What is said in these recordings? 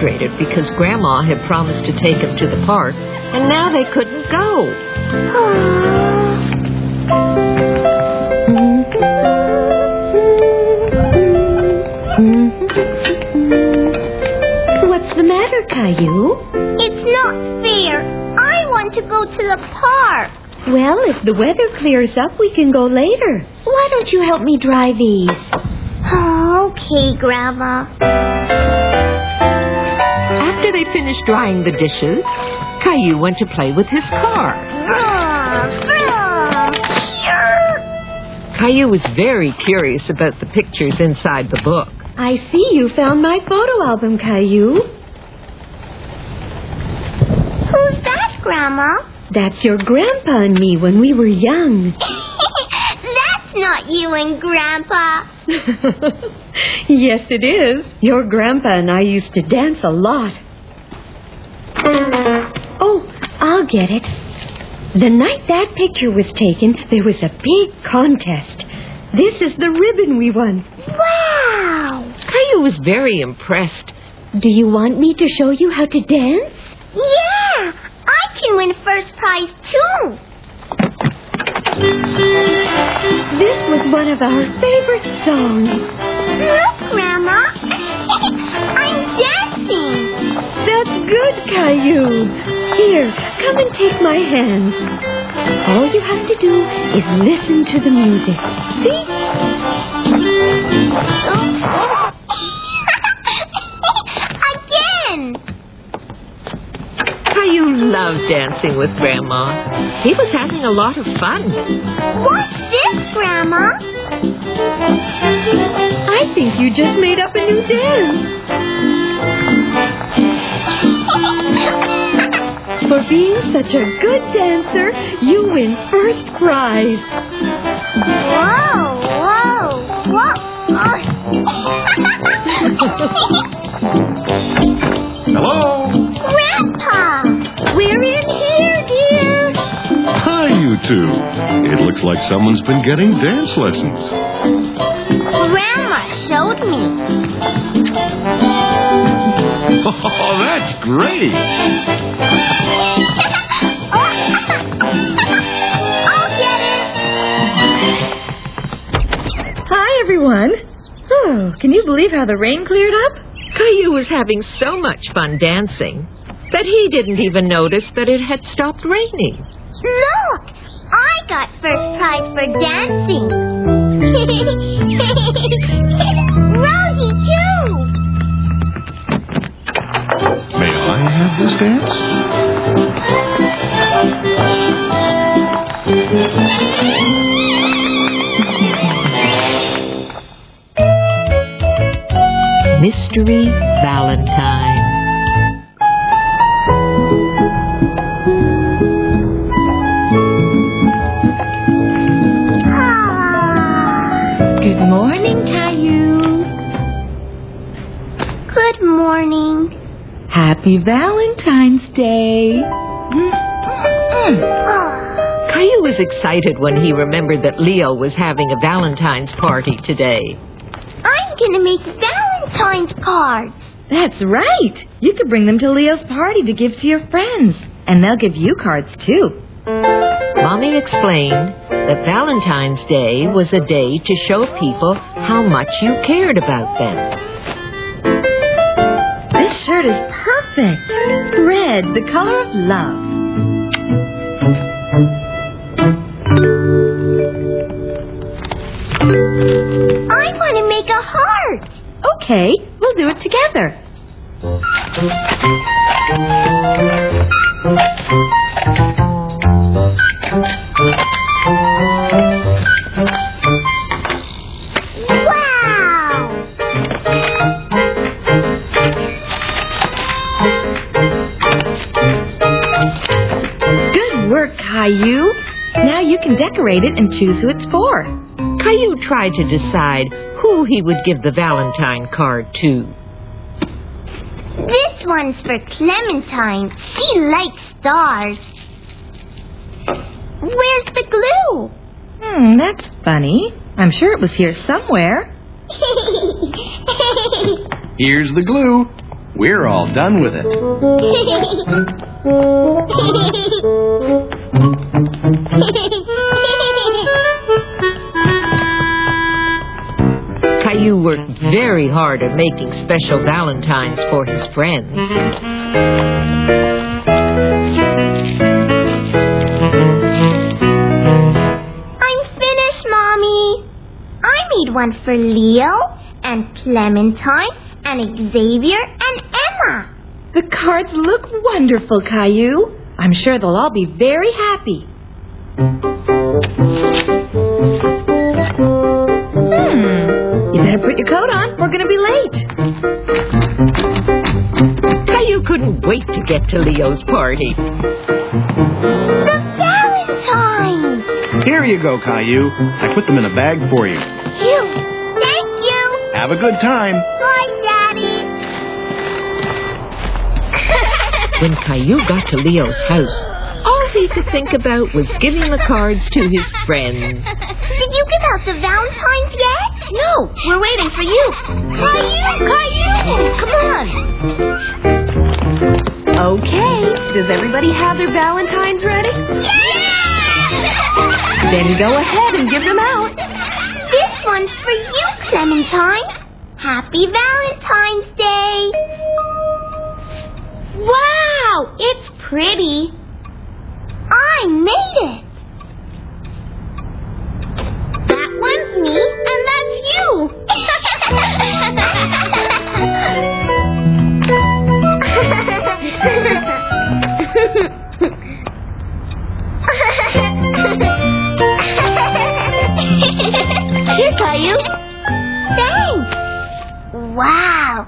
Frustrated because Grandma had promised to take him to the park, and now they couldn't go. What's the matter, Caillou? It's not fair. I want to go to the park. Well, if the weather clears up, we can go later. Why don't you help me dry these? okay, Grandma. After they finished drying the dishes, Caillou went to play with his car. Vroom, vroom. Caillou was very curious about the pictures inside the book. I see you found my photo album, Caillou. Who's that, Grandma? That's your grandpa and me when we were young. That's not you and Grandpa. yes, it is. Your grandpa and I used to dance a lot. Oh, I'll get it. The night that picture was taken, there was a big contest. This is the ribbon we won. Wow. Caillou was very impressed. Do you want me to show you how to dance? Yeah, I can win first prize too. This was one of our favorite songs. Look, Grandma. I'm dancing. That's good, Caillou. Here, come and take my hands. All you have to do is listen to the music. See? Again. Caillou loved dancing with Grandma. He was having a lot of fun. What's this, Grandma? I think you just made up a new dance. For being such a good dancer, you win first prize. Whoa, whoa, whoa. Hello? Grandpa, we're in here, dear. Hi, you two. It looks like someone's been getting dance lessons. Oh, that's great. I'll get it. Hi, everyone. Oh, can you believe how the rain cleared up? Caillou was having so much fun dancing that he didn't even notice that it had stopped raining. Look, I got first prize for dancing. this dance? Mystery Valentine. Good morning, Caillou. Happy Valentine's Day. Caillou was excited when he remembered that Leo was having a Valentine's party today. I'm gonna make Valentine's cards. That's right. You could bring them to Leo's party to give to your friends. And they'll give you cards, too. Mommy explained that Valentine's Day was a day to show people how much you cared about them. This shirt is perfect. Red, the color of love. I want to make a heart. Okay, we'll do it together. Decorate it and choose who it's for. Caillou tried to decide who he would give the Valentine card to. This one's for Clementine. She likes stars. Where's the glue? Hmm, that's funny. I'm sure it was here somewhere. Here's the glue. We're all done with it. Caillou worked very hard at making special Valentines for his friends. I'm finished, Mommy. I made one for Leo and Clementine and Xavier and Emma. The cards look wonderful, Caillou. I'm sure they'll all be very happy. Put your coat on. We're going to be late. Caillou couldn't wait to get to Leo's party. The Valentines! Here you go, Caillou. I put them in a bag for you. You. Thank you. Have a good time. Bye, Daddy. When Caillou got to Leo's house, all he could think about was giving the cards to his friends. Did you give out the Valentines We're waiting for you. Caillou, Caillou, come on. Okay. Does everybody have their Valentines ready? Yeah! Then go ahead and give them out. This one's for you, Clementine. Happy Valentine's Day. Wow, it's pretty. I made it. Here, Caillou. Thanks. Wow.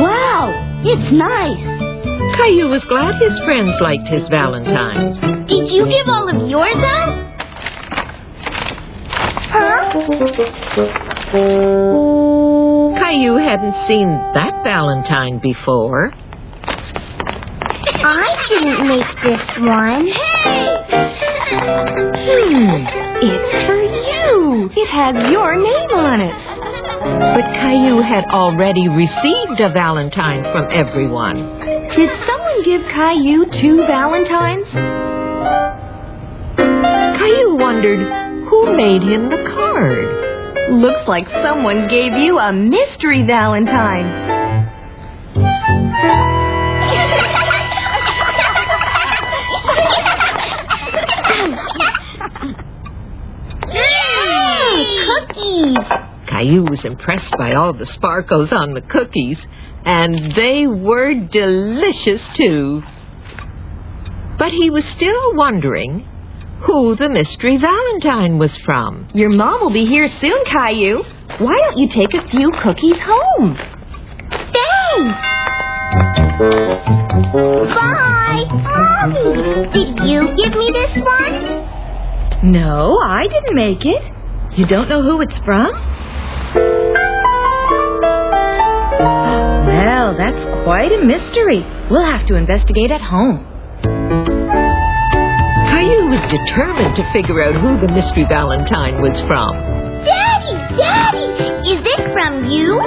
Wow, it's nice. Caillou was glad his friends liked his Valentines. Did you give all of yours out? Huh? Caillou hadn't seen that Valentine before. I didn't make this one. Hmm, it's for you. It has your name on it. But Caillou had already received a Valentine from everyone. Did someone give Caillou two Valentines? Caillou wondered who made him the card. Looks like someone gave you a mystery Valentine. Caillou was impressed by all the sparkles on the cookies, and they were delicious too. But he was still wondering who the mystery Valentine was from. Your mom will be here soon, Caillou. Why don't you take a few cookies home? Thanks! Bye! Mommy! Did you give me this one? No, I didn't make it. You don't know who it's from? Well, that's quite a mystery. We'll have to investigate at home. Caillou was determined to figure out who the mystery Valentine was from. Daddy! Daddy! Is this from you?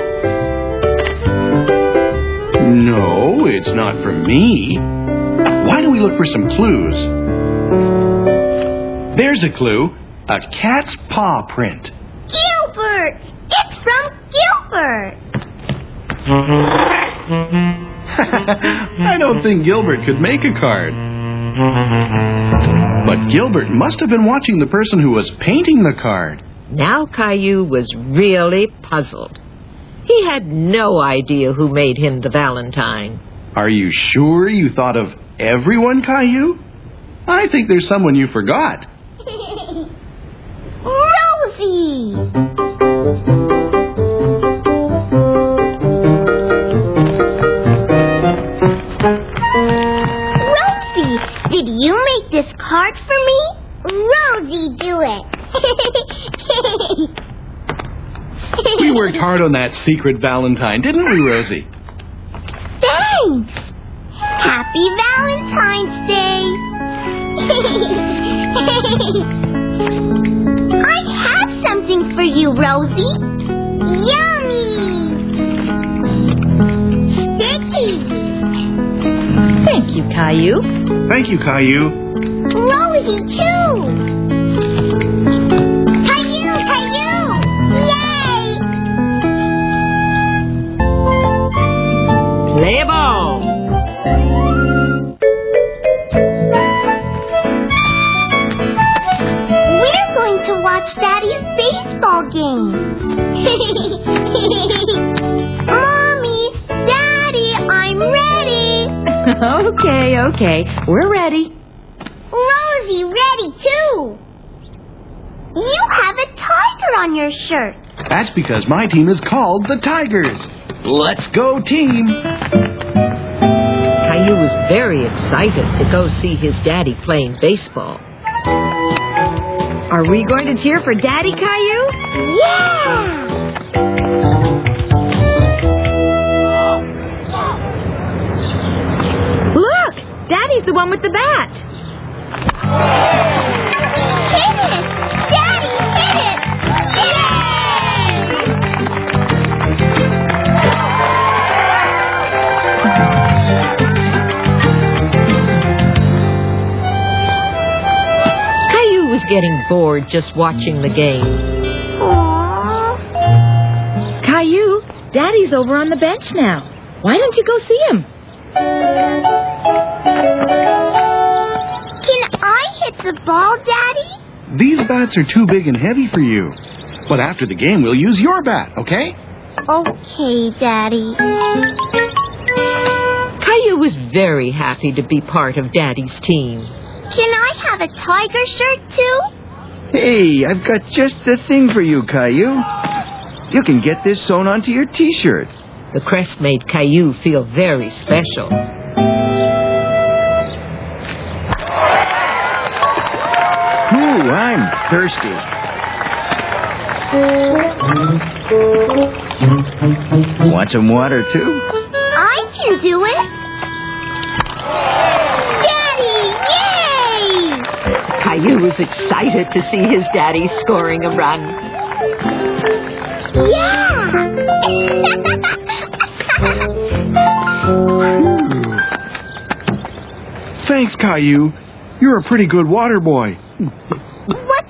No, it's not from me. Why don't we look for some clues? There's a clue. A cat's paw print. Gilbert! It's from Gilbert! I don't think Gilbert could make a card. But Gilbert must have been watching the person who was painting the card. Now Caillou was really puzzled. He had no idea who made him the Valentine. Are you sure you thought of everyone, Caillou? I think there's someone you forgot. Rosie! This card for me? Rosie, do it. We worked hard on that secret Valentine, didn't we, Rosie? Thanks. Happy Valentine's Day. I have something for you, Rosie. Yummy. Sticky. Thank you, Caillou. Thank you, Caillou. Rosie, too. Caillou, Caillou. Yay. Play ball! We're going to watch Daddy's baseball game. Mommy, Daddy, I'm ready. okay, okay. We're ready. Rosie, ready too. You have a tiger on your shirt. That's because my team is called the Tigers. Let's go, team. Caillou was very excited to go see his daddy playing baseball. Are we going to cheer for Daddy, Caillou? Yeah. Look! Daddy's the one with the bat. Getting bored just watching the game. Aww. Caillou, Daddy's over on the bench now. Why don't you go see him? The ball, Daddy? These bats are too big and heavy for you. But after the game, we'll use your bat, okay? Okay, Daddy. Caillou was very happy to be part of Daddy's team. Can I have a tiger shirt too? Hey, I've got just the thing for you, Caillou. You can get this sewn onto your t-shirt. The crest made Caillou feel very special. I'm thirsty. Want some water, too? I can do it. Daddy, yay! Caillou was excited to see his daddy scoring a run. Yeah! Thanks, Caillou. You're a pretty good water boy.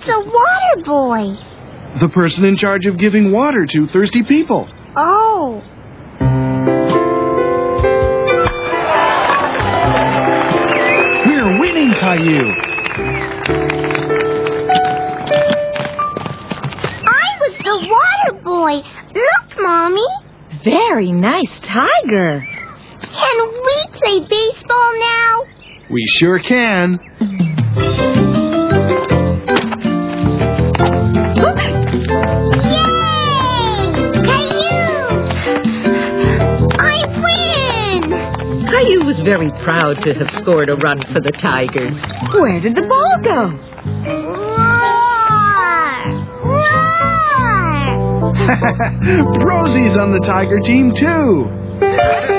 What's a water boy? The person in charge of giving water to thirsty people. Oh. We're winning, Caillou. I was the water boy. Look, Mommy. Very nice tiger. Can we play baseball now? We sure can. Very proud to have scored a run for the Tigers. Where did the ball go? Roar! Roar! Rosie's on the Tiger team, too.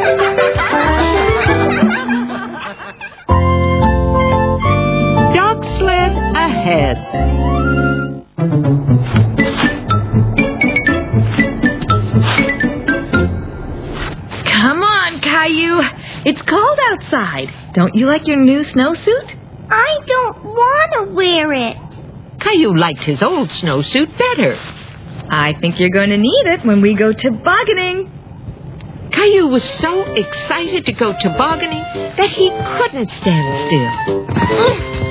Outside. Don't you like your new snowsuit? I don't want to wear it. Caillou liked his old snowsuit better. I think you're going to need it when we go tobogganing. Caillou was so excited to go tobogganing that he couldn't stand still.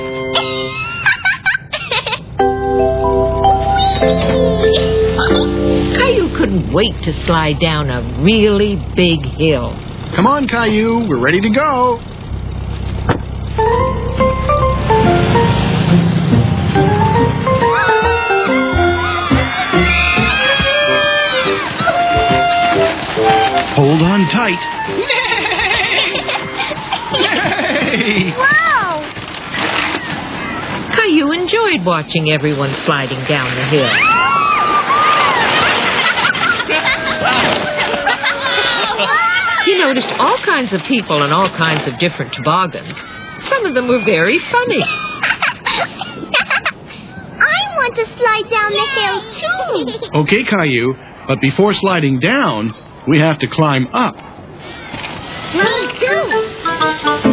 Caillou couldn't wait to slide down a really big hill. Come on, Caillou. We're ready to go. Hold on tight. Yay! Wow! Caillou enjoyed watching everyone sliding down the hill. He noticed all kinds of people and all kinds of different toboggans. Some of them were very funny. I want to slide down the hill too. Okay, Caillou, but before sliding down, we have to climb up. Me too.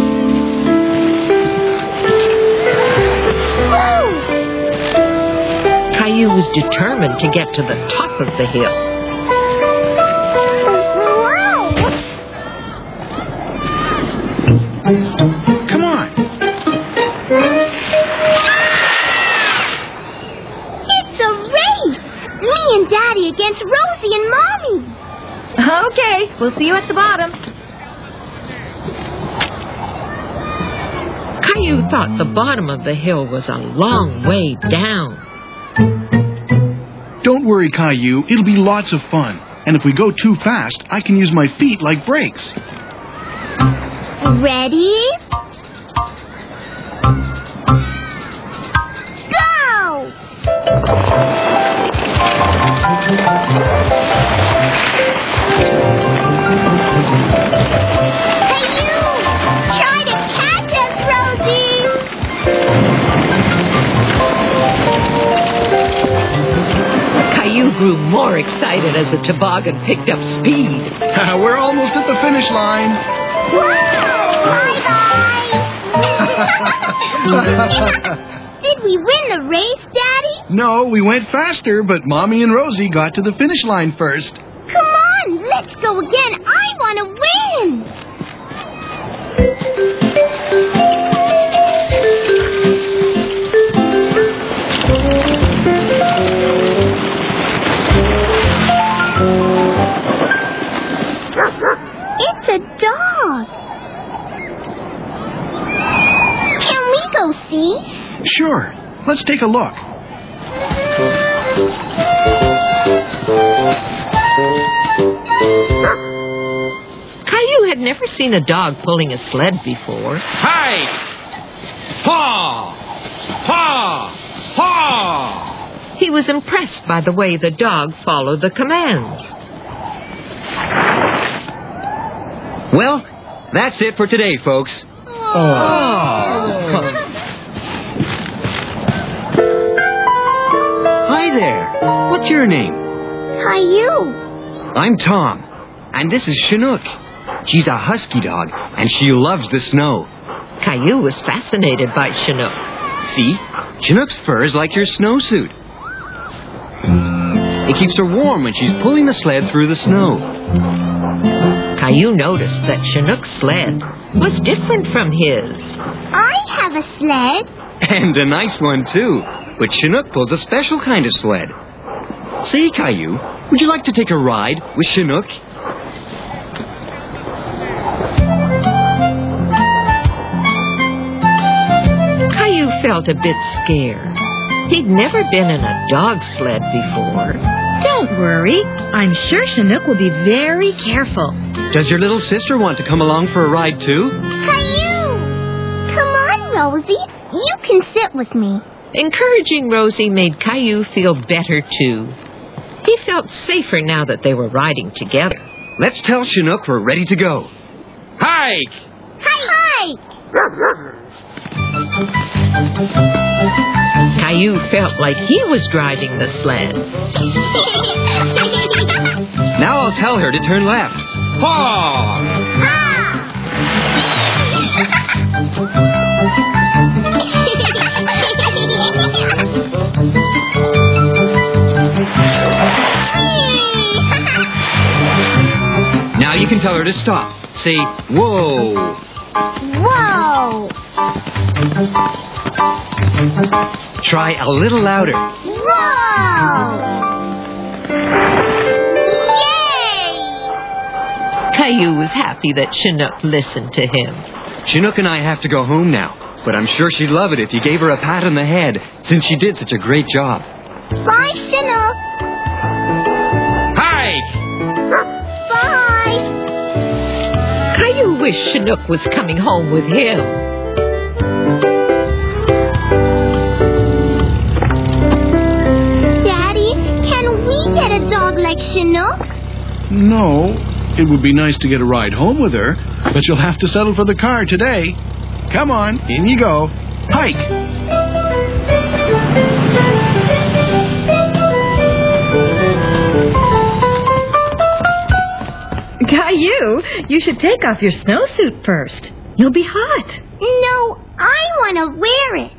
Caillou was determined to get to the top of the hill. We'll see you at the bottom. Caillou thought the bottom of the hill was a long way down. Don't worry, Caillou. It'll be lots of fun. And if we go too fast, I can use my feet like brakes. Ready? Go! Grew more excited as the toboggan picked up speed. We're almost at the finish line. Bye-bye! Did we win the race, Daddy? No, we went faster, but Mommy and Rosie got to the finish line first. Let's go again. I want to win. It's a dog. Can we go see? Sure. Let's take a look. Had never seen a dog pulling a sled before. Hi! Paw! Paw! Paw! He was impressed by the way the dog followed the commands. Well, that's it for today, folks. Oh. Hi there. What's your name? Hi, you. I'm Tom, and this is Chinook. She's a husky dog, and she loves the snow. Caillou was fascinated by Chinook. See? Chinook's fur is like your snowsuit. It keeps her warm when she's pulling the sled through the snow. Caillou noticed that Chinook's sled was different from his. I have a sled. And a nice one, too. But Chinook pulls a special kind of sled. Say, Caillou, would you like to take a ride with Chinook? Felt a bit scared. He'd never been in a dog sled before. Don't worry. I'm sure Chinook will be very careful. Does your little sister want to come along for a ride, too? Caillou! Come on, Rosie. You can sit with me. Encouraging Rosie made Caillou feel better, too. He felt safer now that they were riding together. Let's tell Chinook we're ready to go. Hike! Hi! Caillou felt like he was driving the sled. Now I'll tell her to turn left. Haw! Now you can tell her to stop. Say, whoa. Whoa! Try a little louder. Whoa! Yay! Caillou was happy that Chinook listened to him. Chinook and I have to go home now, but I'm sure she'd love it if you gave her a pat on the head, since she did such a great job. Bye, Chinook. Hi! Bye. Caillou wished Chinook was coming home with him. Dog like Chinook? No, it would be nice to get a ride home with her, but you'll have to settle for the car today. Come on, in you go. Hike. Caillou, you should take off your snowsuit first. You'll be hot. No, I want to wear it.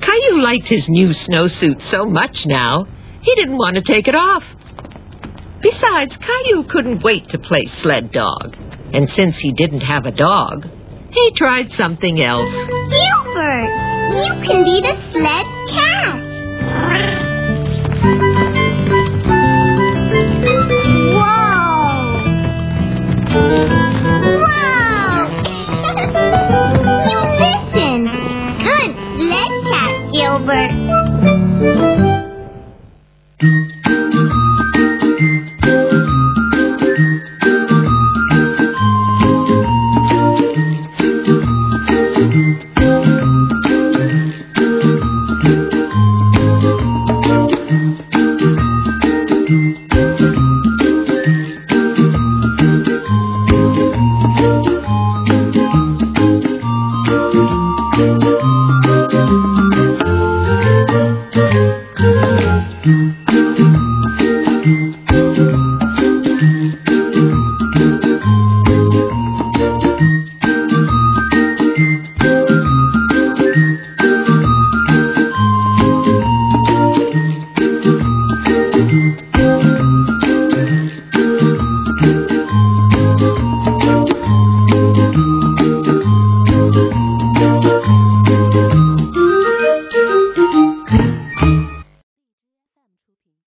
Caillou liked his new snowsuit so much now, he didn't want to take it off. Besides, Caillou couldn't wait to play sled dog. And since he didn't have a dog, he tried something else. Gilbert, you can be the sled cat. Whoa! Whoa! you listen. Good sled cat, Gilbert.